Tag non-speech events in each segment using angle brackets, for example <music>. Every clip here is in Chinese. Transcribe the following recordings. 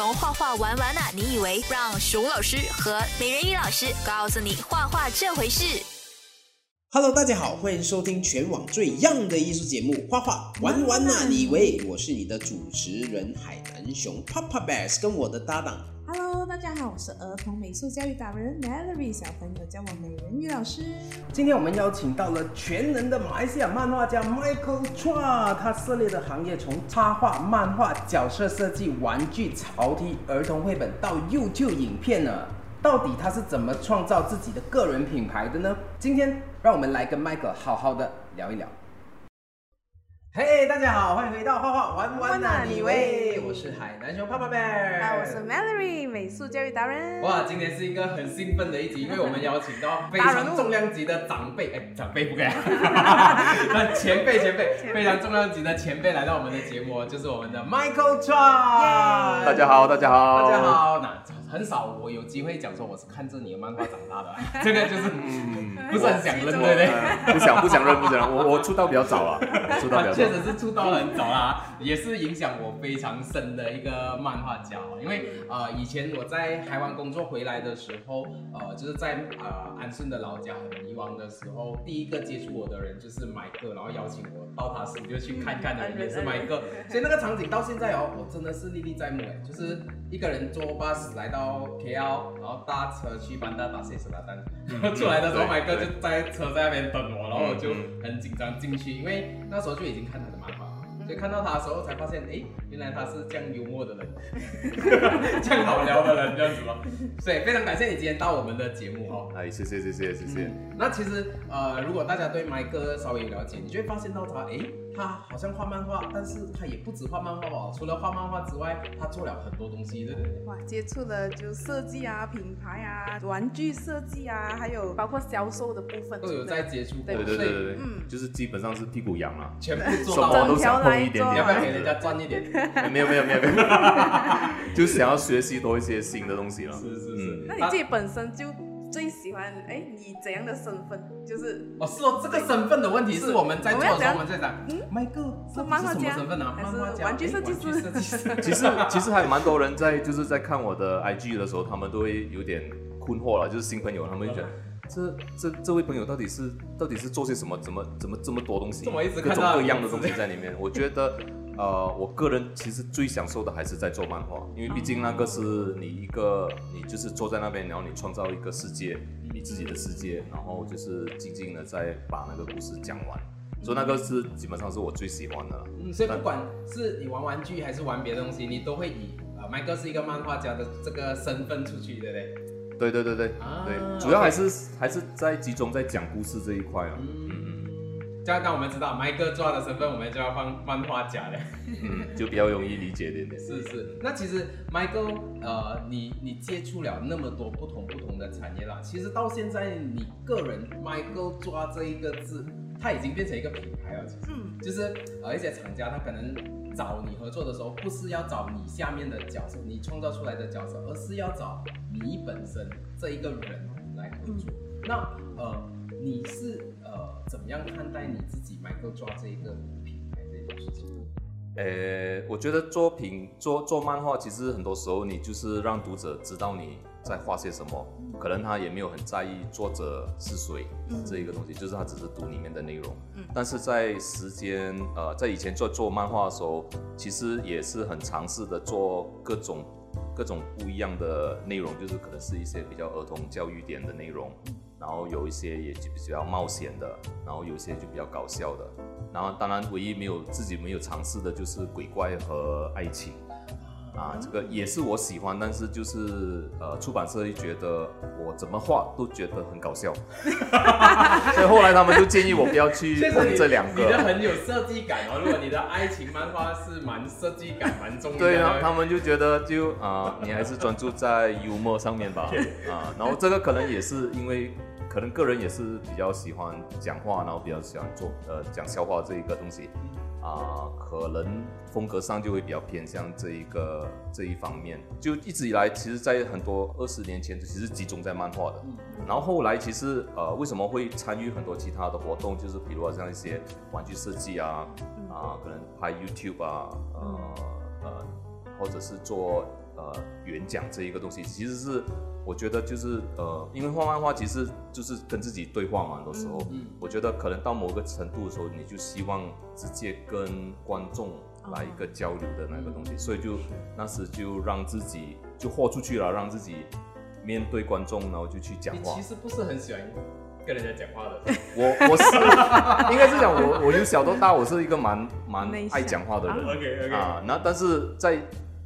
容画画玩玩呐？你以为让熊老师和美人鱼老师告诉你画画这回事？Hello，大家好，欢迎收听全网最 young 的艺术节目《画画玩玩呐》，你以为我是你的主持人海南熊 Papa Bear，跟我的搭档。Hello，大家好，我是儿童美术教育达人 Melody，小朋友叫我美人鱼老师。今天我们邀请到了全能的马来西亚漫画家 Michael Chua，他涉猎的行业从插画、漫画、角色设计、玩具、潮梯、儿童绘本到 YouTube 影片呢，到底他是怎么创造自己的个人品牌的呢？今天让我们来跟 Michael 好好的聊一聊。嘿，大家好，欢迎回到画画玩玩呐，你喂，我是海南熊泡泡 bear，啊，我是 Mallory 美术教育达人。哇，今天是一个很兴奋的一集，因为我们邀请到非常重量级的长辈，<laughs> 哎，长辈不可以，<laughs> 前辈前辈，非常重量级的前辈来到我们的节目，就是我们的 Michael Chua。大家好，大家好，大家好，那。很少我有机会讲说我是看着你的漫画长大的，<laughs> 这个就是嗯，不是很想认，对不对？不想不想认不想认，我我出道比较早啊，<laughs> 出道比较早，确实是出道很早啦，也是影响我非常深的一个漫画家。因为呃以前我在台湾工作回来的时候，呃就是在呃安顺的老家很迷茫的时候，第一个接触我的人就是麦克，然后邀请我到他 studio 去看看的人也是麦克，所以那个场景到现在哦，我真的是历历在目哎，就是一个人坐巴士来到。到 KL，然后搭车去班达打 C 十八单，<laughs> 出来的时候，麦哥就在车在那边等我，然后我就很紧张进去，因为那时候就已经看他的漫画，所以看到他的时候才发现，哎，原来他是这样幽默的人，这样好聊的人，这样子吗？所以非常感谢你今天到我们的节目哦。哎，谢谢谢谢谢谢。那其实呃，如果大家对麦哥稍微有了解，你就会发现到他，哎。他好像画漫画，但是他也不止画漫画吧？除了画漫画之外，他做了很多东西，对不对？哇，接触了就设计啊、品牌啊、玩具设计啊，还有包括销售的部分都有在接触。对对对对对，嗯，就是基本上是屁股痒啊，全部做到，什么都想碰一点点，要不要给人家赚一点？没有没有没有没有，<laughs> 就想要学习多一些新的东西了。是是是，那你自己本身就。最喜欢哎，你怎样的身份？就是哦，是哦，这个身份的问题是我们在做的时候我们在讲。嗯，My God，是漫画家身份啊？还是玩具设计师？<laughs> 其实其实还有蛮多人在就是在看我的 IG 的时候，他们都会有点困惑了，就是新朋友，他们就讲这这这位朋友到底是到底是做些什么？怎么怎么这么多东西？各种各样的东西在里面，我觉得。呃，我个人其实最享受的还是在做漫画，因为毕竟那个是你一个，你就是坐在那边，然后你创造一个世界，你自己的世界，然后就是静静的在把那个故事讲完，所以那个是基本上是我最喜欢的。嗯，所以不管是你玩玩具还是玩别的东西，你都会以呃麦哥是一个漫画家的这个身份出去，对不对？对对对对，对，主要还是还是在集中在讲故事这一块啊。刚刚我们知道麦哥抓的身份，我们就要放漫画家了，<laughs> 嗯，就比较容易理解点点。是是，那其实麦哥，呃，你你接触了那么多不同不同的产业啦，其实到现在你个人麦哥抓这一个字，它已经变成一个品牌了。其实，嗯，就是呃一些厂家他可能找你合作的时候，不是要找你下面的角色，你创造出来的角色，而是要找你本身这一个人来合作。那呃。你是呃怎么样看待你自己麦克抓这一个品牌这件事情？呃，我觉得作品做做漫画，其实很多时候你就是让读者知道你在画些什么，可能他也没有很在意作者是谁这一个东西，就是他只是读里面的内容。嗯。但是在时间呃在以前做做漫画的时候，其实也是很尝试的做各种各种不一样的内容，就是可能是一些比较儿童教育点的内容。然后有一些也就比较冒险的，然后有些就比较搞笑的，然后当然唯一没有自己没有尝试的就是鬼怪和爱情。啊，这个也是我喜欢，但是就是呃，出版社就觉得我怎么画都觉得很搞笑，<laughs> 所以后来他们就建议我不要去碰这两个。你的很有设计感哦，如果你的爱情漫画是蛮设计感蛮重的。对啊，他们就觉得就啊，你还是专注在幽默上面吧。<laughs> 啊，然后这个可能也是因为可能个人也是比较喜欢讲话，然后比较喜欢做呃讲笑话这一个东西。啊，可能风格上就会比较偏向这一个这一方面。就一直以来，其实，在很多二十年前，其实集中在漫画的。然后后来，其实呃，为什么会参与很多其他的活动？就是比如像一些玩具设计啊，啊，可能拍 YouTube 啊，呃呃，或者是做。呃演讲这一个东西，其实是我觉得就是呃，因为画漫画其实就是跟自己对话嘛，很多时候，嗯我觉得可能到某个程度的时候，你就希望直接跟观众来一个交流的那个东西，所以就那时就让自己就豁出去了，让自己面对观众，然后就去讲话你其。实不是很喜欢跟人家讲话的，<laughs> 我我是应该是讲我我由小到大我是一个蛮蛮爱讲话的人 OK OK 啊，那但是在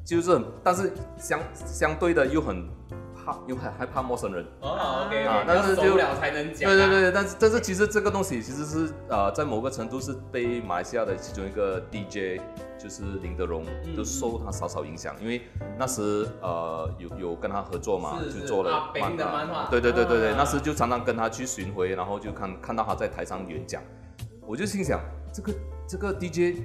就是但是相相对的又很怕又很害怕陌生人。哦，OK，啊但是就熟了才能讲、啊。对对对，但是但是其实这个东西其实是呃在某个程度是被马来西亚的其中一个 DJ 就是林德荣嗯就受他少少影响，因为那时呃有有跟他合作嘛，是就做了对对对对对，啊那时就常常跟他去巡回，然后就看看到他在台上演讲，我就心想这个这个 DJ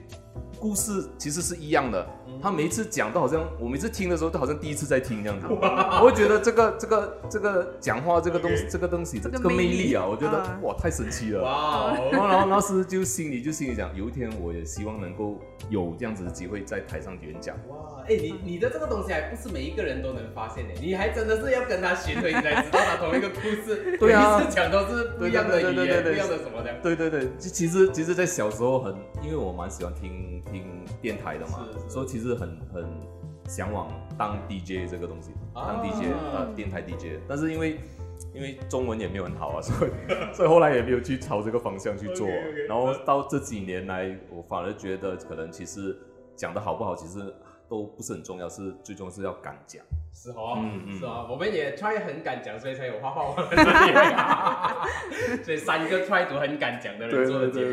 故事其实是一样的，嗯。他每一次讲都好像我每次听的时候都好像第一次在听这样子，我会觉得这个这个这个讲话这个东西这个东西这个个魅魅力力啊，我觉得啊。哇太神奇了。哇哦，然后，然后那时就心里就心里想，有一天我也希望能够有这样子的机会在台上演讲。哇，哎，你你的这个东西还不是每一个人都能发现的，你还真的是要跟他巡回，你才知道他同一个故事，对啊。每一次讲都是不一样的语言，对对对对对不一样的什么的。对对对，其其实其实，在小时候很，因为我蛮喜欢听听电台的嘛所以其实很很向往当 DJ 这个东西，当啊 DJ 呃电台 DJ，但是因为因为中文也没有很好啊，<laughs> 所以所以后来也没有去朝这个方向去做。然后到这几年来，我反而觉得可能其实讲的好不好，其实都不是很重要，是最重要是要敢讲。是哦，嗯嗯是哦，我们也 try 很敢讲，所以才有画画王的这里所以三个 try 都很敢讲的人做的节目。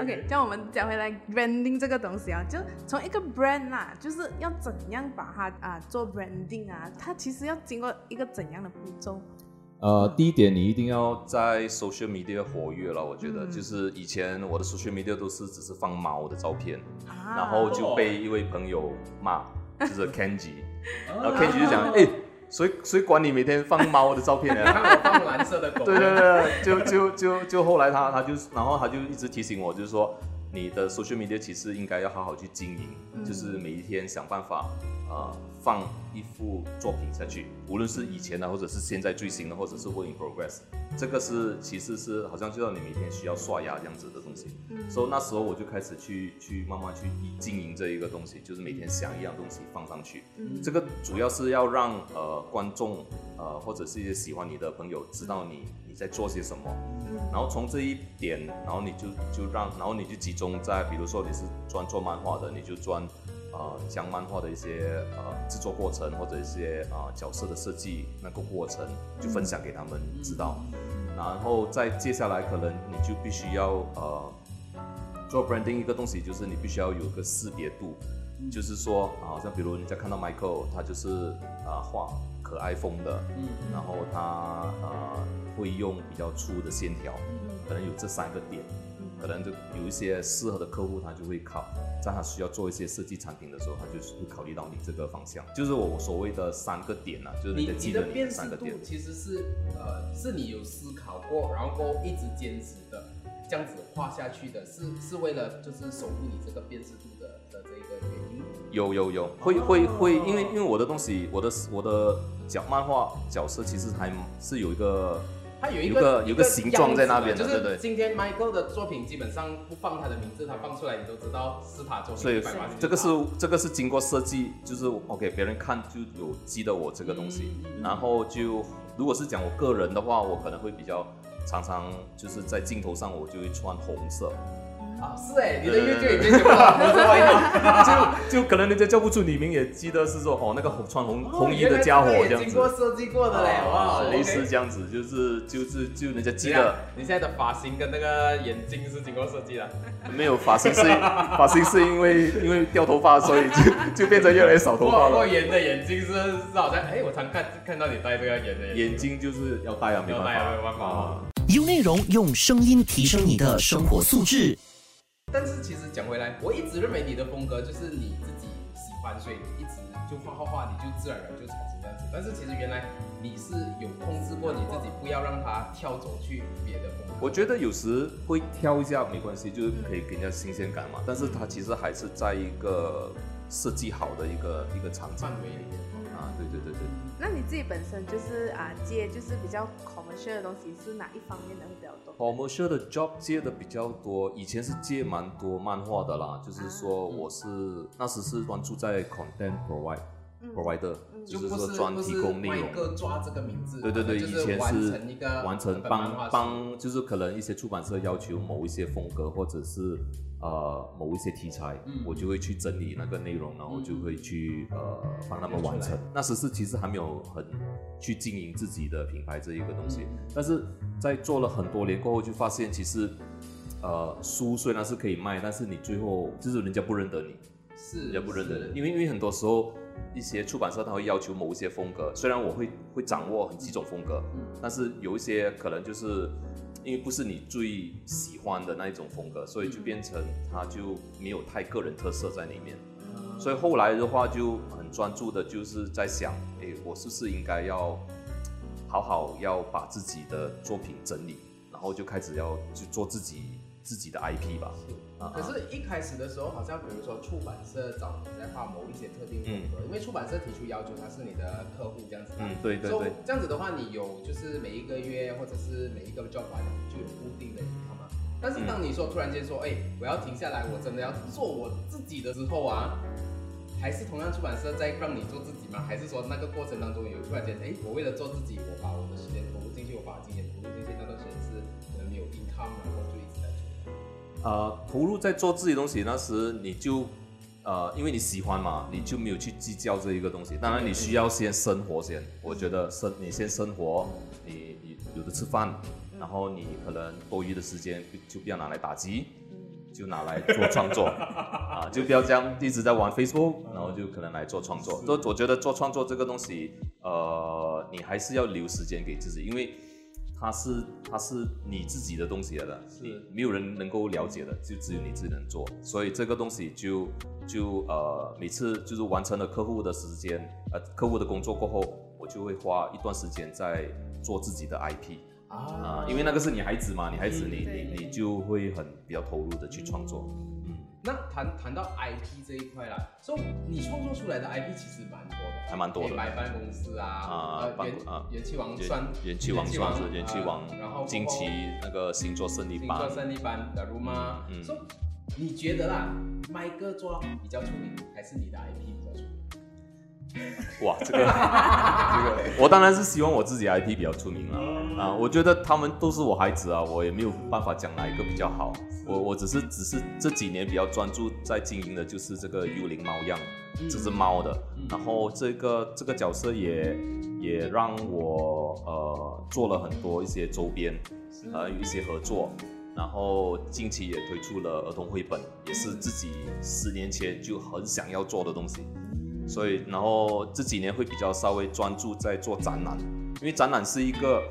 OK，这样 <laughs> 我们讲回来 branding 这个东西啊，就从一个 brand 啦，就是要怎样把它啊做 branding 啊，它其实要经过一个怎样的步骤？呃，第一点，你一定要在 social media 活跃了。我觉得，嗯。就是以前我的 social media 都是只是放猫的照片，啊。然后就被一位朋友骂，就是 Kenji，<laughs> 然后啊 Kenji 就讲，哎、谁谁管你每天放猫的照片呢？<laughs> 看我放蓝色的狗，对对对，就就就就后来他他就然后他就一直提醒我，就是说你的 social media 其实应该要好好去经营，嗯。就是每一天想办法呃放一幅作品下去，无论是以前的或者是现在最新的，或者是 work in progress，这个是其实是好像就像你每天需要刷牙这样子的东西。嗯所以那时候我就开始去去慢慢去经营这一个东西，就是每天想一样东西放上去。嗯这个主要是要让呃观众呃或者是一些喜欢你的朋友知道你你在做些什么，嗯然后从这一点，然后你就就让，然后你就集中在，比如说你是专做漫画的，你就专呃将漫画的一些呃制作过程或者一些呃角色的设计那个过程就分享给他们知道，然后再接下来可能你就必须要呃做 branding 一个东西，就是你必须要有个识别度，就是说啊好像比如人家看到 Michael，他就是啊、画可爱风的，嗯然后他呃会用比较粗的线条，可能有这三个点，可能就有一些适合的客户，他就会考，在他需要做一些设计产品的时候，他就是会考虑到你这个方向，就是我所谓的三个点啊，就是你人家记得你你的辨识的三个点度。其实是呃，是你有思考过，然后一直坚持的，这样子画下去的，是是为了就是守护你这个辨识度的的这一个原因。有有有，会会会，因为因为我的东西，我的我的角漫画角色其实还是有一个它有一个有个形状在那边的对对。就是今天 Michael 的作品基本上不放他的名字，他放出来你都知道是他作品。所以这个是这个是经过设计，就是 OK 别人看就有记得我这个东西，嗯。然后就如果是讲我个人的话，我可能会比较常常就是在镜头上我就会穿红色，啊，是哎，你的对对 YouTube 里面全部都是外套。就就可能人家叫不出你名，也记得是说哦那个红穿红红衣的家伙这样经过设计过的嘞，哇啊，类似这样子，就是就是就人家记得。你现在的发型跟那个眼镜是经过设计的。没有发型是发型是因为因为掉头发，所以 <laughs> 就就变成越来越少头发了。过眼的眼镜是是好像，哎，我常看看到你戴这个眼的眼睛就是要戴啊，没办法，要戴啊没有办法啊有内容，用声音提升你的生活素质。但是其实讲回来，我一直认为你的风格就是你自己喜欢，所以你一直就画画画，你就自然而然就产生这样子。但是其实原来你是有控制过你自己，不要让它跳走去别的风格。我觉得有时会挑一下没关系，就是可以给人家新鲜感嘛。但是它其实还是在一个设计好的一个一个场景范围里面。啊，对对对对。那你自己本身就是啊接就是比较 commercial 的东西是哪一方面的会比较多？commercial 的 job 接的比较多，以前是接蛮多漫画的啦，就是说我是那时是专注在 content provide provider，就是不说专提供内容抓这个名字，对对对，以前完是成一个完成帮帮，就是可能一些出版社要求某一些风格，或者是呃某一些题材，嗯我就会去整理那个内容，然后就会去呃帮他们完成。那时是其实还没有很去经营自己的品牌这一个东西，嗯但是在做了很多年过后，就发现其实呃书虽然是可以卖，但是你最后就是人家不认得你。是人家不认得你，因为因为很多时候一些出版社他会要求某一些风格，虽然我会会掌握很几种风格，但是有一些可能就是因为不是你最喜欢的那一种风格，所以就变成它就没有太个人特色在里面。所以后来的话就很专注的，就是在想，诶，我是不是应该要好好要把自己的作品整理，然后就开始要去做自己自己的 IP 吧。啊可是，一开始的时候，好像比如说出版社找你在画某一些特定风格，因为出版社提出要求，他是你的客户这样子。嗯，对对对。这样子的话，你有就是每一个月或者是每一个 job 完了，你就有固定的 income 嘛。但是当你说突然间说，哎、我要停下来，我真的要做我自己的时候啊，还是同样出版社在让你做自己吗？还是说那个过程当中有突然间，哎、我为了做自己，我把我的时间投入进去，我把金钱投入进去，那段时间是可能没有 income，然后就一直在做。呃，投入在做自己东西，那时你就呃，因为你喜欢嘛，你就没有去计较这一个东西。当然，你需要先生活先，我觉得生你先生活，你你有的吃饭，然后你可能多余的时间就不要拿来打机，就拿来做创作。<laughs> 啊，就不要这样一直在玩 Facebook，然后就可能来做创作。都我觉得做创作这个东西，呃，你还是要留时间给自己，因为它是它是你自己的东西来的，你没有人能够了解的，就只有你自己能做。所以这个东西就就呃每次就是完成了客户的时间，呃客户的工作过后，我就会花一段时间在做自己的 IP 啊、因为那个是你孩子嘛，你孩子你对。你你就会很比较投入的去创作。那谈谈到 IP 这一块啦，说、你创作出来的 IP 其实蛮多的，还蛮多的。黑白办公室啊，啊呃元啊元气王元算元气王算是元气王呃，然后惊奇那个星座胜利班。星座，胜利班的 m 嗯。说你觉得啦，麦哥做比较出名，还是你的 IP 比较出名？哇，这个这个，我当然是希望我自己 IP 比较出名了啊！我觉得他们都是我孩子啊，我也没有办法讲哪一个比较好。我我只是只是这几年比较专注在经营的就是这个幽灵猫样，这只猫的。然后这个这个角色也也让我呃做了很多一些周边，呃有一些合作。然后近期也推出了儿童绘本，也是自己十年前就很想要做的东西。所以，然后这几年会比较稍微专注在做展览，因为展览是一个，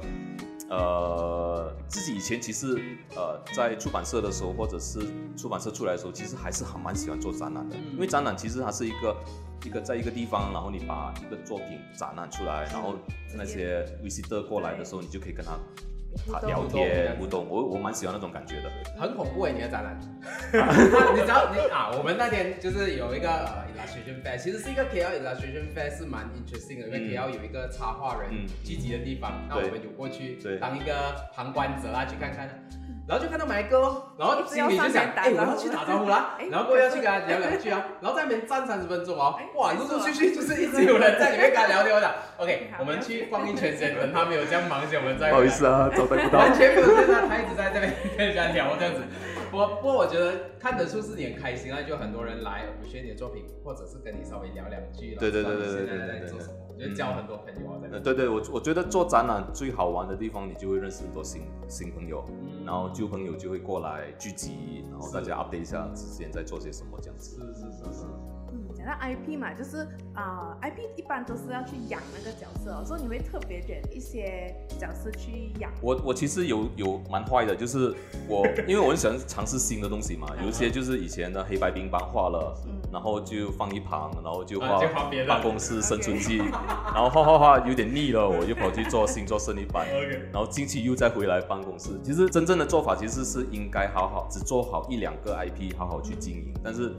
呃，自己以前其实呃在出版社的时候，或者是出版社出来的时候，其实还是很蛮喜欢做展览的，因为展览其实它是一个一个在一个地方，然后你把一个作品展览出来，然后那些 visitor 过来的时候，你就可以跟他聊天互动，我我蛮喜欢那种感觉的。<laughs> 很恐怖哎，你的展览。<laughs> 你知道你啊，我们那天就是有一个呃 illustration fair，其实是一个 KL illustration fair 是蛮 interesting 的，因为嗯 KL 有一个插画人嗯聚集的地方，那我们就过去当一个旁观者啊，去看看。然后就看到埋哥咯，然后心里就想，哎，我要去打招呼啦哎，然后过后要去跟他聊两句啊，然后在那边站三十分钟哦哎，哇，陆陆续续就是一直有人在里面跟他聊天的。<laughs> OK，我们去逛一圈先，等他没有这样忙先，我们再不好意思啊，招待 <laughs> 不到。完全没有见到他一直在这边跟人家聊这样子。不过不过我觉得看得出是你很开心啊，就很多人来我们学你的作品，或者是跟你稍微聊两句，对对对对知道你现在对对对在做什么，我觉得交很多朋友啊。对对，我我觉得做展览最好玩的地方，你就会认识很多新新朋友，然后旧朋友就会过来聚集，然后大家 update 一下之前在做些什么这样子。是是是是。嗯，讲到 IP 嘛，就是啊、IP 一般都是要去养那个角色、哦，所以你会特别选一些角色去养。我我其实有有蛮坏的，就是我因为我很喜欢尝试新的东西嘛，有一些就是以前的黑白冰板画了，然后就放一旁，然后就画办公室生存记，然后画画画有点腻了，我就跑去做星座胜利版。然后近期又再回来办公室。其实真正的做法其实是应该好好只做好一两个 IP，好好去经营。但是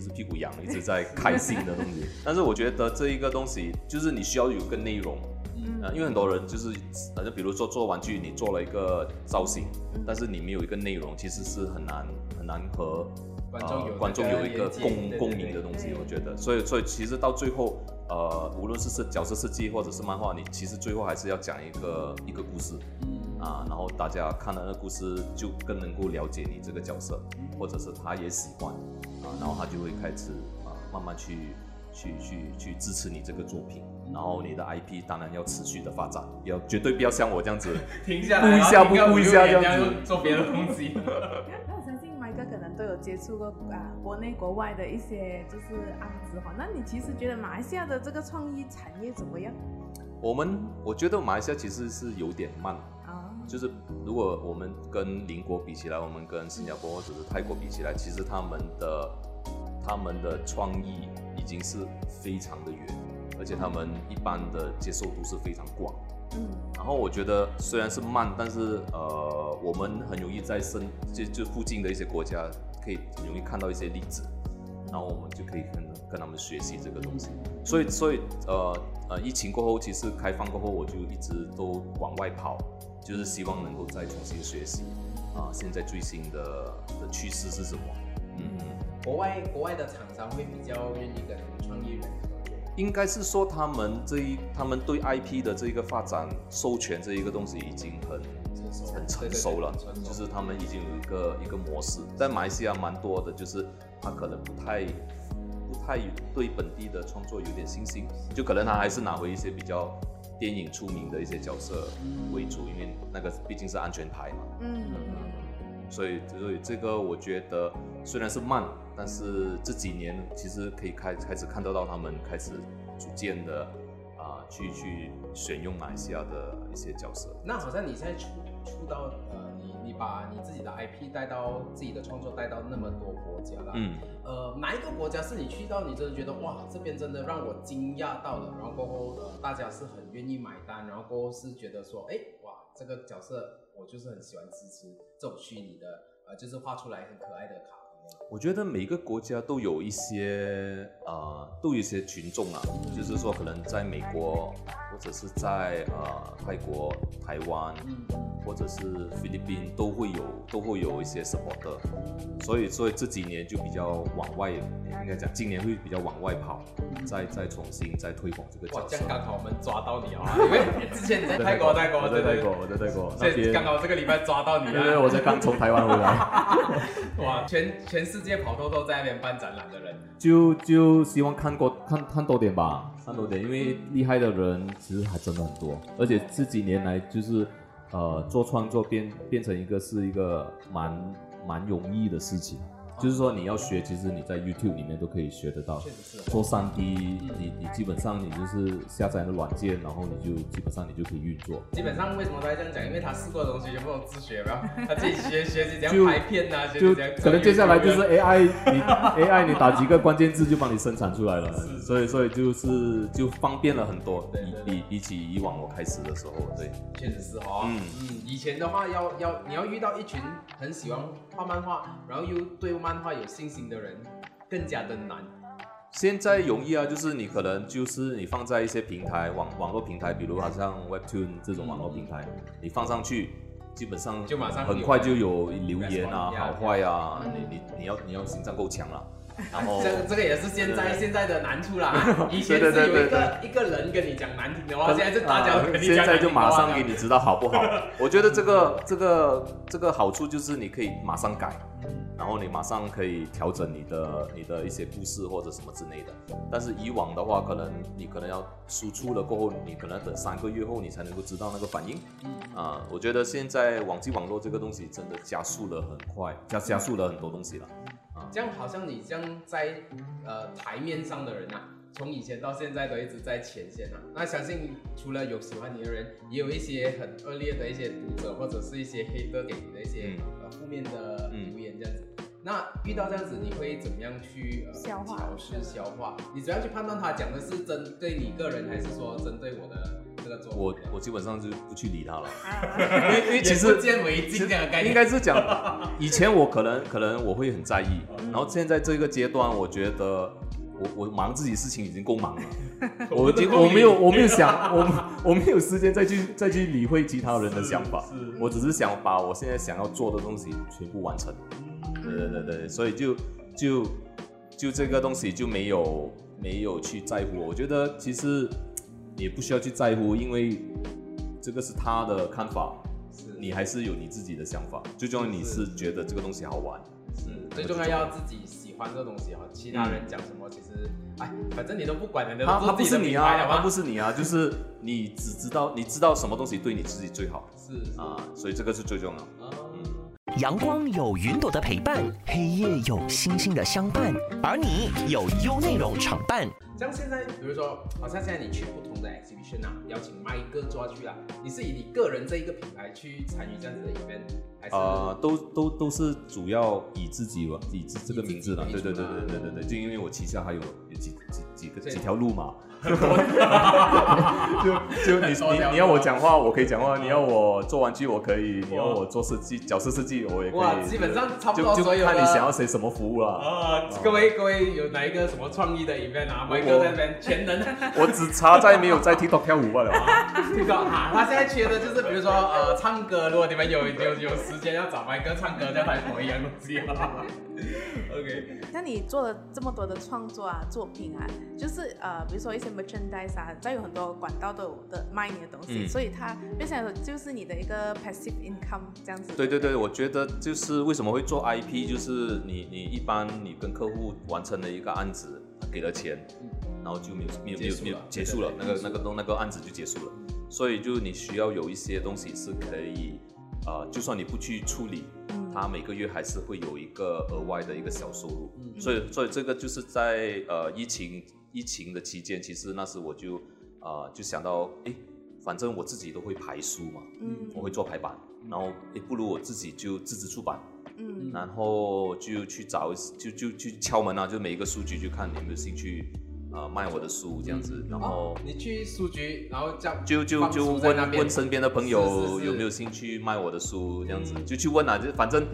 是屁股痒，一直在开心的东西。<laughs> 但是我觉得这一个东西就是你需要有个内容，嗯。啊，因为很多人就是，反正比如说做玩具，你做了一个造型，嗯。但是你没有一个内容，其实是很难很难和观众有呃、观众有一个共对对共鸣的东西，我觉得，所以所以其实到最后，呃，无论是设角色设计或者是漫画，你其实最后还是要讲一个一个故事啊，然后大家看了那故事就更能够了解你这个角色，或者是他也喜欢啊，然后他就会开始啊慢慢去去去去支持你这个作品。然后你的 IP 当然要持续的发展，要绝对不要像我这样子，<laughs> 停下来，顾一下不顾一下这样子做别的东西。<laughs> <laughs> 那我相信麦哥可能都有接触过啊国内国外的一些就是案子哈。那你其实觉得马来西亚的这个创意产业怎么样我们我觉得马来西亚其实是有点慢，啊？就是如果我们跟邻国比起来，我们跟新加坡或者是泰国比起来，其实他们的他们的创意已经是非常的远，而且他们一般的接受度是非常广。嗯然后我觉得虽然是慢，但是呃，我们很容易在身就就附近的一些国家可以很容易看到一些例子，然后我们就可以跟跟他们学习这个东西。所以所以呃呃，疫情过后，其实开放过后，我就一直都往外跑，就是希望能够再重新学习啊、现在最新的的趋势是什么？嗯。国外国外的厂商会比较愿意跟创意人合作。应该是说他们这一他们对 IP 的这一个发展授权这一个东西已经很很成熟了就是他们已经有一个一个模式，在马来西亚蛮多的，就是他可能不太不太对本地的创作有点信心，就可能他还是拿回一些比较电影出名的一些角色为主，因为那个毕竟是安全牌嘛。嗯所以，所以这个我觉得虽然是慢，但是这几年其实可以开开始看得到他们开始逐渐的啊、去去选用马来西亚的一些角色。那好像你现在出出到呃，你你把你自己的 IP 带到自己的创作带到那么多国家啦，嗯，呃，哪一个国家是你去到你真的觉得哇，这边真的让我惊讶到了，然后过后呃大家是很愿意买单，然后过后是觉得说，哎哇，这个角色我就是很喜欢支持这种虚拟的，呃，就是画出来很可爱的卡通。我觉得每个国家都有一些啊、都有一些群众啊，就是说可能在美国或者是在呃泰国、台湾，或者是菲律宾都会有都会有一些什么的，所以所以这几年就比较往外，应该讲今年会比较往外跑，再再重新再推广这个哇，角色。这样。刚好我们抓到你啊，<laughs> 因为之前你在泰国，泰国，我在对对泰国，我在泰国，所以刚好这个礼拜抓到你因为啊！我才刚从台湾回来。<laughs> 哇，全全世界跑透透在那边办展览的人，就就希望看过看看多点吧，看多点，因为厉害的人其实还真的很多，而且这几年来就是呃做创作变变成一个是一个蛮蛮容易的事情，就是说你要学，其实你在 YouTube 里面都可以学得到确。实是。做三 D，你你基本上你就是下载的软件，然后你就基本上你就可以运作。基本上为什么他会这样讲？因为他试过的东西全部都自学，没有？他自己学学习怎就样拍片啊，学就习怎样可能接下来就是 AI，你 AI 你打几个关键字就帮你生产出来了，是所以所以就是就方便了很多，对对比比比起以往我开始的时候，对，确实是哦。嗯嗯以前的话要要你要遇到一群很喜欢画漫画，然后又对漫漫画有信心的人，更加的难。现在容易啊，就是你可能就是你放在一些平台网网络平台，比如好像 Webtoon 这种网络平台，你放上去。基本上就马上很快就有留言啊，好坏啊，你你你要你要心脏够强了，然后这个这个也是现在对现在的难处啦。<laughs> 以前是有一个一个人跟你讲难听的话，现在是大家啊都跟你讲现在就马上给你。知道好不好。<laughs> 我觉得这个这个这个好处就是你可以马上改，然后你马上可以调整你的你的一些故事或者什么之类的。但是以往的话，可能你可能要输出了过后，你可能要等三个月后你才能够知道那个反应。啊，我觉得现在网际网络这个东西真的加速了很快，加加速了很多东西了。这样好像你这样在呃台面上的人啊，从以前到现在都一直在前线啊。那相信除了有喜欢你的人，也有一些很恶劣的一些读者，或者是一些黑哥给你的一些、嗯呃负面的嗯留言这样子。那遇到这样子，你会怎么样去、呃、消化调试消化？你怎样去判断他讲的是针对你个人，还是说针对我的？我我基本上就不去理他了，啊。因为因为其实不见为净这样的概念，应该是讲，以前我可能可能我会很在意，然后现在这个阶段，我觉得我我忙自己事情已经够忙了，<laughs> 我已经我没有我没有想 <laughs> 我我没有时间再去再去理会其他人的想法，我只是想把我现在想要做的东西全部完成。对对对对，所以就就就这个东西就没有没有去在乎。我觉得其实也不需要去在乎，因为这个是他的看法，是你还是有你自己的想法。最重要你是觉得这个东西好玩，是最重要要自己喜欢这个东西啊，其他人讲什么其实哎，反正你都不管的，他他不是你啊，他不是是你啊，就是你只知道你知道什么东西对你自己最好是是啊，所以这个是最重要。啊阳光有云朵的陪伴，黑夜有星星的相伴，而你有优内容常伴。像现在，比如说，好像现在你去不同的 exhibition 啊，邀请麦哥抓去啊，你是以你个人这一个品牌去参与这样子的 event，还是？呃，都都都是主要以自己吧以自这个名字啦，对对对啊对对对对，就因为我旗下还有有几几几个几条路嘛，就就你你你要我讲话，我可以讲话；你要我做玩具，我可以；你要我做设计角色设计，我也可以。哇，基本上差不多所有的看你想要谁什么服务了。啊，各位各位有哪一个什么创意的 event 啊？麦哥在那边全能。我只差在没有在 TikTok 跳舞罢了。这个啊，他现在缺的就是比如说呃唱歌，如果你们有有有时间要找麦哥唱歌，叫他播一样东西啊。OK，那你做了这么多的创作啊、作品啊，就是呃，比如说一些 merchandise 啊，再有很多管道都有的卖你的东西，嗯所以它变成就是你的一个 passive income 这样子。对对对，我觉得就是为什么会做 IP，就是你你一般你跟客户完成了一个案子，给了钱，然后就没有没有没有没有结束了，那个那个东那个案子就结束了，所以就你需要有一些东西是可以，呃，就算你不去处理，嗯。它每个月还是会有一个额外的一个小收入，嗯。所以所以这个就是在呃疫情疫情的期间，其实那时我就呃就想到，诶，反正我自己都会排书嘛，嗯。我会做排版，然后诶不如我自己就自制出版，嗯。然后就去找就就去敲门啊，就每一个数据去看你有没有兴趣呃卖我的书这样子，然后哦，你去书局，然后这样就就就问问身边的朋友有没有兴趣卖我的书这样子，嗯。就去问啊，就反正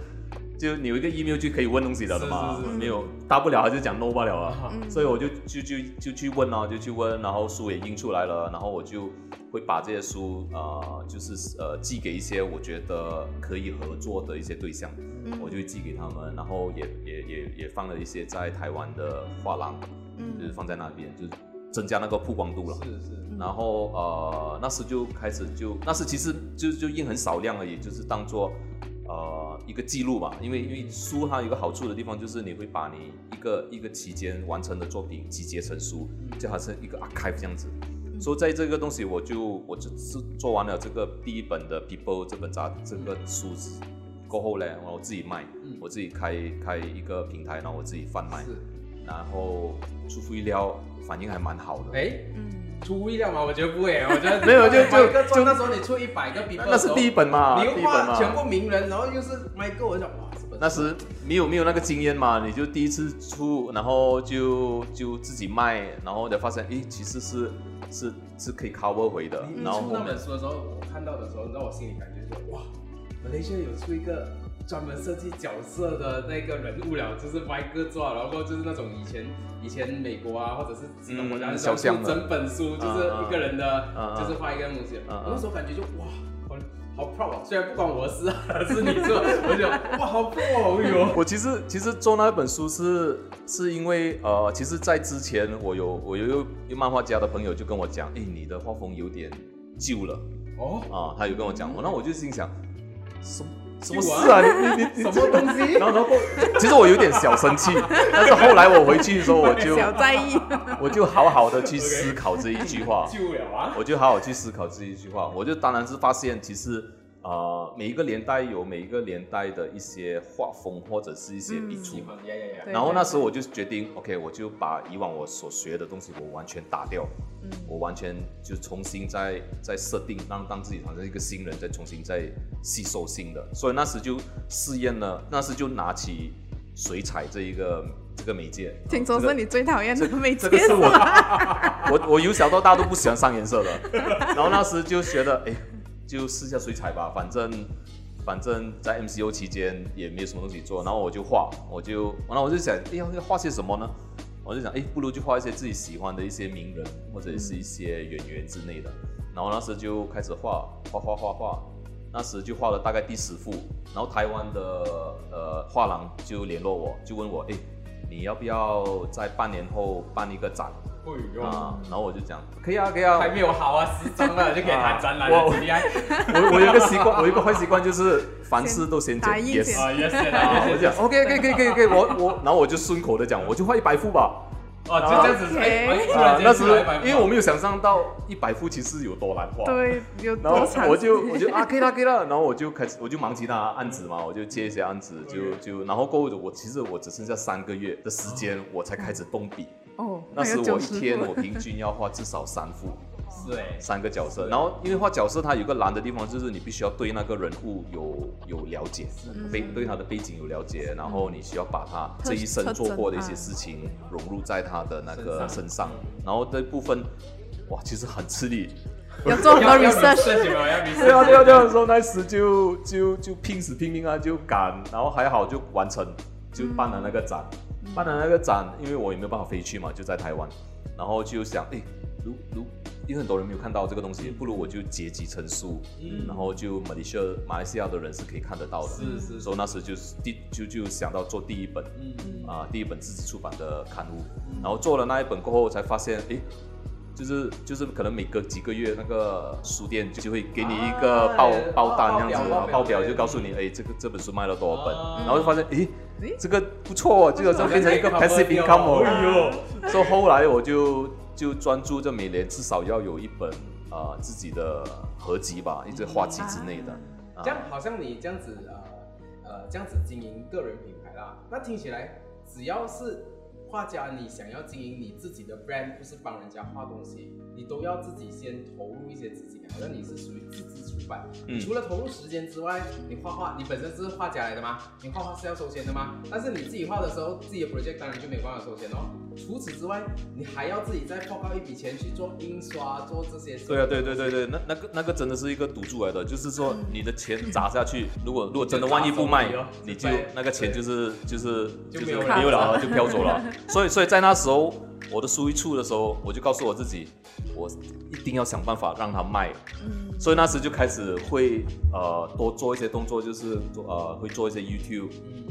就你有一个 email 就可以问东西了的嘛是是是，没有大不了还是讲 no 罢了啊。所以我就就就就去问啊，就去问，然后书也印出来了，然后我就会把这些书呃，就是呃寄给一些我觉得可以合作的一些对象，嗯。我就会寄给他们，然后也也也也放了一些在台湾的画廊，就是嗯放在那边，就是增加那个曝光度了。是是，然后呃，那时就开始就那时其实就就印很少量而已，就是当做呃一个记录吧。因为因为书它有一个好处的地方，就是你会把你一个一个期间完成的作品集结成书，就好像一个 archive 这样子。所以在这个东西，我就我就是做完了这个第一本的 People 这本杂这个书过后呢，我自己卖，嗯。我自己开开一个平台，然后我自己贩卖，是，然后出乎意料反应还蛮好的。哎。嗯出乎意料吗？我觉得不会，我觉得 <laughs> 没有就就就那时候你出一百个 b 那那是第一本嘛，你第一本嘛。画全部名人，然后又是麦哥，我就想哇，这本那时没有没有那个经验嘛，你就第一次出，然后就就自己卖，然后才发现，诶，其实是是是可以 cover 回的你。然后那本书的时候，我看到的时候，你知道我心里感觉就是哇，马来西亚有出一个专门设计角色的那个人物了，就是歪哥做，然后就是那种以前以前美国啊，或者是其他国家嗯小象的。整本书就是一个人的，就是画一个东西。我那时候感觉就哇，好好 proud 啊！虽然不关我的事啊，是你做，我就哇，好 proud 哎呦。<laughs> 我其实其实做那本书是是因为呃，其实，在之前我有我有一漫画家的朋友就跟我讲，哎，你的画风有点旧了。哦，啊，他有跟我讲，我那我就心想，什么什么事啊？你你你什么东西？然后然后其实我有点小生气，但是后来我回去的时候，我就小在意，我就好好的去思考这一句话，<laughs> 救了啊！我就好好去思考这一句话，我就当然是发现，其实呃每一个年代有每一个年代的一些画风或者是一些笔触喜。欢呀呀呀！对然后那时候我就决定，OK，我就把以往我所学的东西我完全打掉，嗯我完全就重新再再设定，让让自己好像一个新人，再重新再吸收新的。所以那时就试验了，那时就拿起水彩这一个这个媒介。听说是你最讨厌的媒介这个是我吧？<laughs> 我我由小到大都不喜欢上颜色的，然后那时就觉得，哎，就试下水彩吧，反正反正在 MCO 期间也没有什么东西做，然后我就画，我就，然后我就想，哎，要要画些什么呢？我就想，哎，不如就画一些自己喜欢的一些名人或者是一些演员之类的，然后那时就开始画画画画画，那时就画了大概第十幅，然后台湾的呃画廊就联络我，就问我，哎，你要不要在半年后办一个展？哎呦，啊，然后我就讲可以啊，可以啊。还没有好啊，时装了就可以谈展览我了，厉害我我有一个习惯，我有一个坏习惯就是凡事都先讲 yes 先啊，yes 啊，我 yes 就讲 OK 可以可以可以可以，我我然后我就顺口的讲，我就画一百幅吧。哦，就这样子哎，突啊然，那时间出来一百因为我没有想象到一百幅其实有多难画。对，有然后多长？我就我就啊可以了可以了，然后我就开始我就忙其他案子嘛，我就接一些案子，就就然后过后我其实我只剩下三个月的时间，我才开始动笔。哦，那时我一天我平均要画至少三幅。是哎，三个角色，然后因为画角色，它有个难的地方就是你必须要对那个人物有有了解，背对他的背景有了解，然后你需要把他这一生做过的一些事情融入在他的那个身上，然后这部分哇，其实很吃力。<laughs> 要做很多 research <laughs> 对啊，对啊，对啊，说那时就就就拼死拼命啊，就赶，然后还好就完成，就办了那个展，办了那个展，因为我也没有办法飞去嘛，就在台湾，然后就想，哎，如如因为很多人没有看到这个东西，不如我就结集成书，嗯。然后就马来西亚马来西亚的人是可以看得到的，是是所以那时就是第就就想到做第一本，嗯。嗯啊、第一本自己出版的刊物，然后做了那一本过后，才发现，哎，就是就是可能每隔几个月，那个书店就会给你一个报、啊报单这样子，报表就告诉你，哎，这个这本书卖了多少本，啊。然后就发现，诶诶，这个不错哦，就好像变成一个 passive income 哦。哎呦，所以后来我就就专注这每年至少要有一本啊、呃自己的合集吧，一直画集之类的。啊。这样好像你这样子呃呃这样子经营个人品牌啦，那听起来只要是画家，你想要经营你自己的 brand，不是帮人家画东西，你都要自己先投入一些资金，好像你是属于自资出版。嗯除了投入时间之外，你画画，你本身是画家来的吗？你画画是要收钱的吗？但是你自己画的时候，自己的 project 当然就没有办法收钱哦。除此之外，你还要自己再报告一笔钱去做印刷，做这些。对啊，对对对对，那那个那个真的是一个赌注来的，就是说你的钱砸下去，如果如果真的万一不卖你就那个钱就是就是就没有了没有了，就飘走了。<laughs> 所以所以在那时候，我的书一出的时候，我就告诉我自己，我一定要想办法让它卖。嗯。所以那时就开始会呃多做一些动作，就是做呃会做一些 YouTube，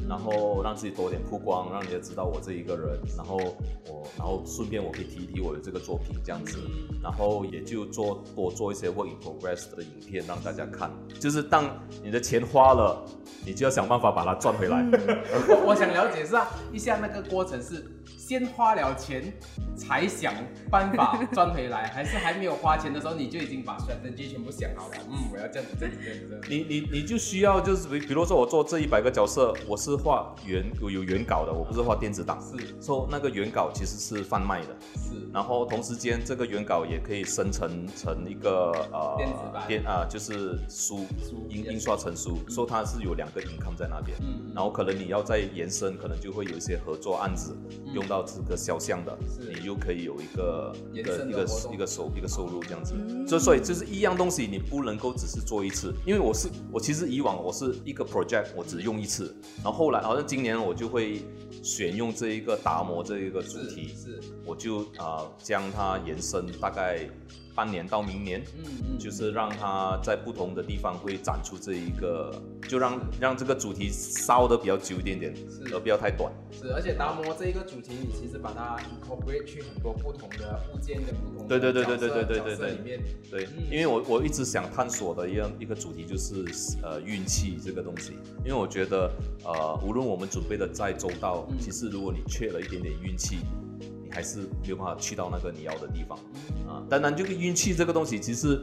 然后让自己多点曝光，让人家知道我这一个人，然后我然后顺便我可以提一提我的这个作品这样子，然后也就做多做一些 work in progress 的影片让大家看，就是当你的钱花了，你就要想办法把它赚回来。我 <laughs> 我想了解一下，一下那个过程是先花了钱才想办法赚回来，还是还没有花钱的时候你就已经把 strategy 全部想好了？嗯，我要这样子，这样子，这样子。你你你就需要就是比比如说我做这一百个角色，我是画原有有原稿的，我不是画电子档，是。说那个原稿其实是贩卖的，是，然后同时间这个原稿也可以生成成一个呃电子版。电啊、就是书书印印刷成书，所以它是有两个 income 在那边。嗯。然后可能你要再延伸，可能就会有一些合作案子、用到这个肖像的，你又可以有一个一个一个一个收一个收入这样子。嗯。就所以就是一样东西，你不能够只是做一次，因为我是我其实以往我是一个 project 我只用一次，然后后来好像今年我就会选用这一个达摩这一个主题，是，是。我就啊、呃将它延伸大概半年到明年，嗯嗯，就是让它在不同的地方会展出这一个，就让让这个主题烧的比较久一点点，是。而不要太短。是，而且达摩这一个主题，你其实把它 incorporate 去很多不同的物件跟不同的对对对对对对对角色对里面，对，嗯。因为我我一直想探索的一样一个主题就是呃运气这个东西，因为我觉得呃无论我们准备的再周到，嗯。其实如果你缺了一点点运气，你还是没有办法去到那个你要的地方。啊。当然，这个运气这个东西其实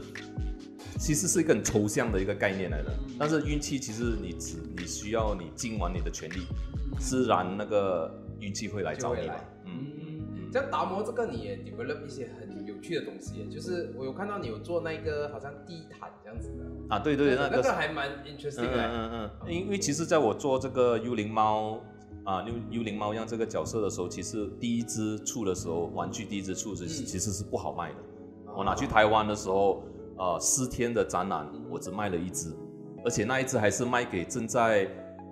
其实是一个很抽象的一个概念来的，嗯。但是运气其实你只你需要你尽完你的全力，自然那个运气会来找你来。嗯。嗯，像达摩这个你也 develop 一些很有趣的东西，就是我有看到你有做那个好像地毯这样子的，啊，对对，那那个还蛮 interesting 嗯的。嗯嗯嗯，因为其实在我做这个幽灵猫啊幽幽灵猫一样这个角色的时候，其实第一只出的时候，玩具第一只出是嗯其实是不好卖的。哦我拿去台湾的时候，呃，四天的展览我只卖了一只，而且那一只还是卖给正在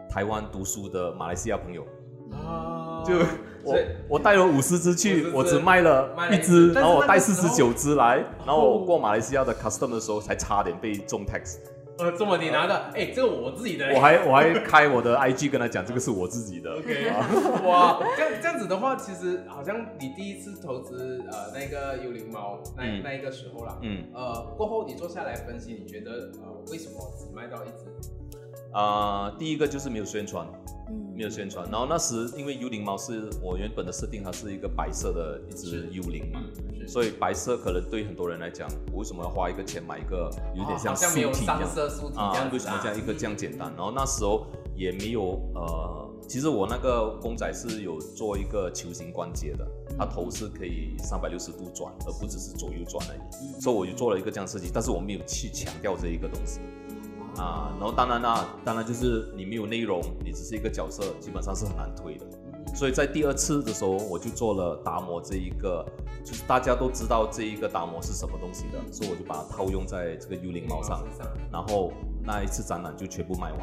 台湾读书的马来西亚朋友。啊，就我我带了五十只去，我只卖了一一只，然后我带四十九只来，然后我过马来西亚的 custom 的时候才差点被中 tax。呃，这么你拿的，哎，这个我自己的，我还我还开我的 IG 跟他讲，这个是我自己的。<laughs> <laughs> OK，哇，这样这样子的话，其实好像你第一次投资呃那个幽灵猫那、嗯那一个时候啦，嗯呃过后你坐下来分析，你觉得呃为什么只卖到一只？啊、第一个就是没有宣传，嗯没有宣传。然后那时因为幽灵猫是我原本的设定，它是一个白色的一只幽灵嘛，所以白色可能对很多人来讲，我为什么要花一个钱买一个有点像哦好像没有素体一样上？色素体这样子为什么这样一个这样简单？然后那时候也没有呃，其实我那个公仔是有做一个球形关节的，它头是可以三百六十度转，而不只是左右转而已。所以我就做了一个这样设计，但是我没有去强调这一个东西。啊，然后当然啦，当然就是你没有内容，你只是一个角色，基本上是很难推的。所以在第二次的时候，我就做了达摩这一个，就是大家都知道这一个达摩是什么东西的，所以我就把它套用在这个幽灵猫上，然后那一次展览就全部卖完。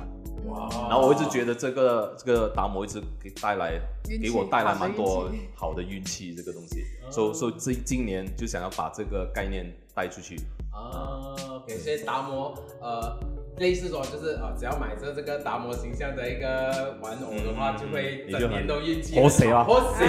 哇然后我一直觉得这个这个达摩一直给带来给我带来蛮多好的运气，这个东西，所以所以这今年就想要把这个概念带出去。啊，OK，所以达摩呃。类似说就是呃，只要买着这个达摩形象的一个玩偶的话，嗯就会整年都运气好。谁啊。活谁，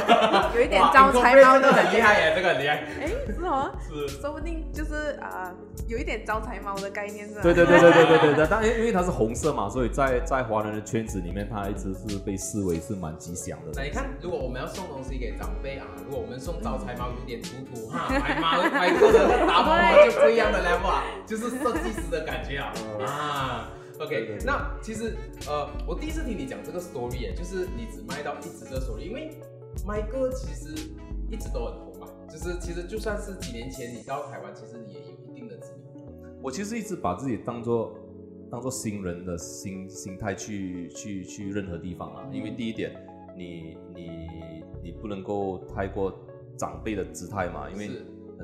<laughs> 有一点招财猫真的的很厉害耶，这个很厉害，哎，是哦，是。说不定就是啊、有一点招财猫的概念是吧？对对对对对对对对，但因为因为它是红色嘛，所以在在华人的圈子里面，它一直是被视为是蛮吉祥的。那你看，如果我们要送东西给长辈啊，如果我们送招财猫有点土土哈，买猫买过的达摩猫就不一样的 level 啊，就是设计师的感觉啊啊。OK，那其实呃，我第一次听你讲这个 story，耶就是你只卖到一只这个 story，因为麦哥其实一直都很红嘛，就是其实就算是几年前你到台湾，其实你也有一定的知名度。我其实一直把自己当做当做新人的心心态去去去任何地方啊，因为第一点，你你你不能够太过长辈的姿态嘛，因为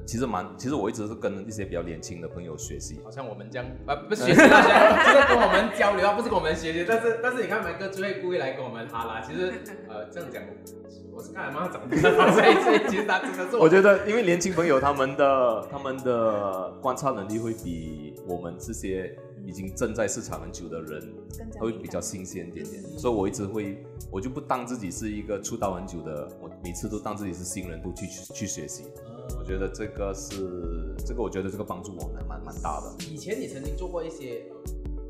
其实蛮其实我一直是跟一些比较年轻的朋友学习。好像我们这样，啊，<laughs> 不是学习大家，就是跟我们交流啊，不是跟我们学习。但是，但是你看，麦哥就会故意来跟我们哈拉。其实，呃，这样讲，我是看他妈长大的，所以所以其实他真的是我觉得，因为年轻朋友他们的他们的观察能力会比我们这些已经正在市场很久的人他会比较新鲜一点点，所以我一直会，我就不当自己是一个出道很久的，我每次都当自己是新人，都去去去学习。我觉得这个是这个，我觉得这个帮助我蛮蛮蛮大的。以前你曾经做过一些，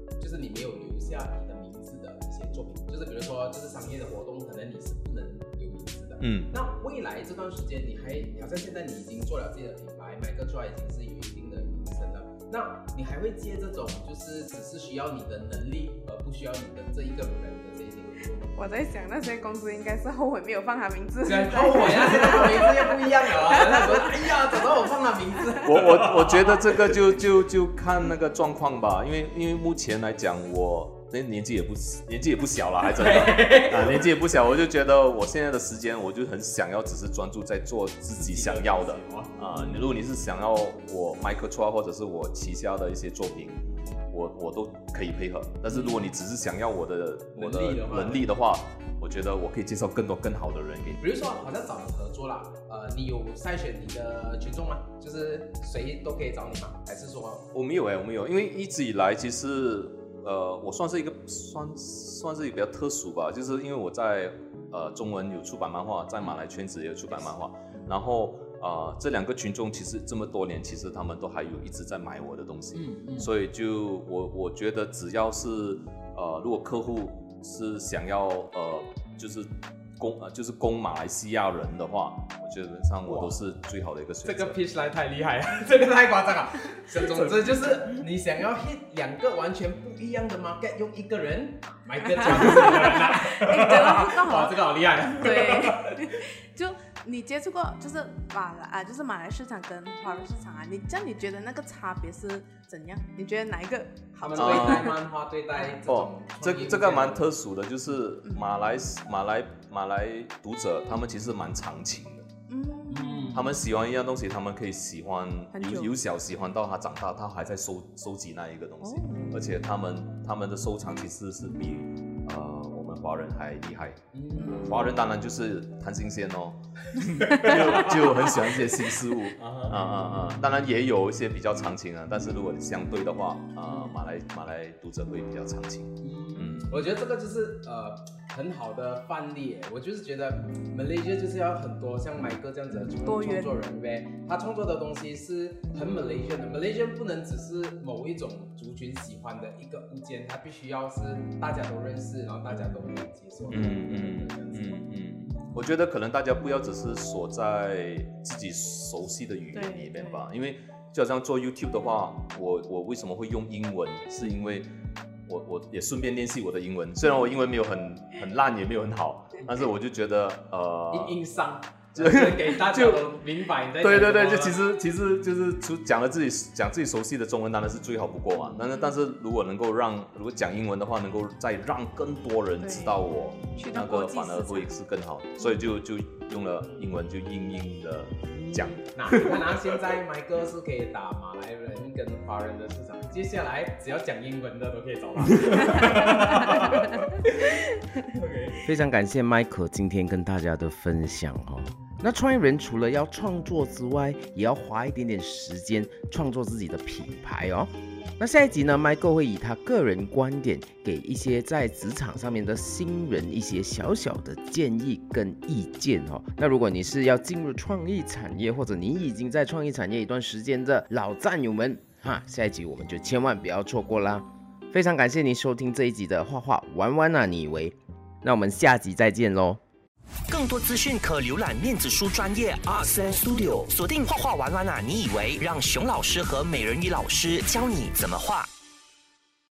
呃就是你没有留下你的名字的一些作品，就是比如说，就是商业的活动，可能你是不能留名字的。嗯，那未来这段时间，你还好像现在你已经做了自己的品牌，麦克出来已经是有一定的名声了。那你还会接这种就是只是需要你的能力，而不需要你的这一个人的？<laughs> 我在想那些公司应该是后悔没有放他名字。后悔啊，现在他名字又不一样了啊。那时候，哎呀，早知道我放他名字。<laughs> 我我我觉得这个就就就看那个状况吧，因为因为目前来讲，我那年纪也不年纪也不小了，还真的啊，年纪也不小，我就觉得我现在的时间，我就很想要只是专注在做自己想要的 <laughs> 啊。如果你是想要我 Michael Chua 或者是我旗下的一些作品，我我都可以配合。但是如果你只是想要我的我的能力的话能力的话，我觉得我可以介绍更多更好的人给你。比如说，好像找你合作啦，呃，你有筛选你的群众吗？就是谁都可以找你吗？还是说，我没有哎、我没有，因为一直以来其实呃，我算是一个算算是一个比较特殊吧，就是因为我在呃中文有出版漫画，在马来圈子也有出版漫画，然后呃这两个群众其实这么多年，其实他们都还有一直在买我的东西，嗯嗯所以就我我觉得只要是呃如果客户是想要呃就是供呃就是供马来西亚人的话，我基本上我都是最好的一个选择。这个 pitch line 太厉害了，<laughs> 这个太夸张了。<laughs> 总之就是你想要 hit 两个完全不一样的 market，用一个人买个家就是一个人啦。<laughs> 哎真的是刚好哇，这个好厉害。对，就你接触过就是马来啊，就是马来市场跟华人市场啊，你这样你觉得那个差别是怎样？你觉得哪一个好吃？他们对待漫画，对待哦，这这个蛮特殊的，就是马来马来马来读者，他们其实蛮长情的。嗯，嗯，他们喜欢一样东西，他们可以喜欢很久由由小喜欢到他长大，他还在收收集那一个东西，哦而且他们他们的收藏其实是比华人还厉害。嗯华人当然就是贪新鲜哦，<laughs> 就就很喜欢这些新事物啊啊啊！当然也有一些比较长情啊，但是如果相对的话，啊、马来马来读者会比较长情。嗯，我觉得这个就是呃很好的范例。我就是觉得 Malaysia 就是要很多像麦哥这样子的创作人呗，他创作的东西是很 Malaysian 的。Malaysian 不能只是某一种族群喜欢的一个物件，它必须要是大家都认识，然后大家都能接受。嗯嗯嗯嗯，我觉得可能大家不要只是锁在自己熟悉的语言里面吧，因为就好像做 YouTube 的话，我我为什么会用英文，是因为我我也顺便练习我的英文，虽然我英文没有很很烂，也没有很好，但是我就觉得呃，硬硬上，就就是给大家都明白你在对对对，就其实其实就是除讲了自己讲自己熟悉的中文，当然是最好不过嘛。但是但是如果能够让如果讲英文的话，能够再让更多人知道我那个反而会是更好。所以就就用了英文，就硬硬的讲。那你看啊，现在麦哥是可以打马来人跟华人的市场，接下来只要讲英文的都可以找他。<laughs> 非常感谢 Michael 今天跟大家的分享哦。那创业人除了要创作之外，也要花一点点时间创作自己的品牌哦。那下一集呢，Michael 会以他个人观点，给一些在职场上面的新人一些小小的建议跟意见哦。那如果你是要进入创意产业，或者你已经在创意产业一段时间的老战友们，哈，下一集我们就千万不要错过啦。非常感谢您收听这一集的画画玩玩啊，你以为？那我们下集再见喽。更多资讯可浏览面子书专业 rc Studio，锁定画画玩玩啊！你以为让熊老师和美人鱼老师教你怎么画？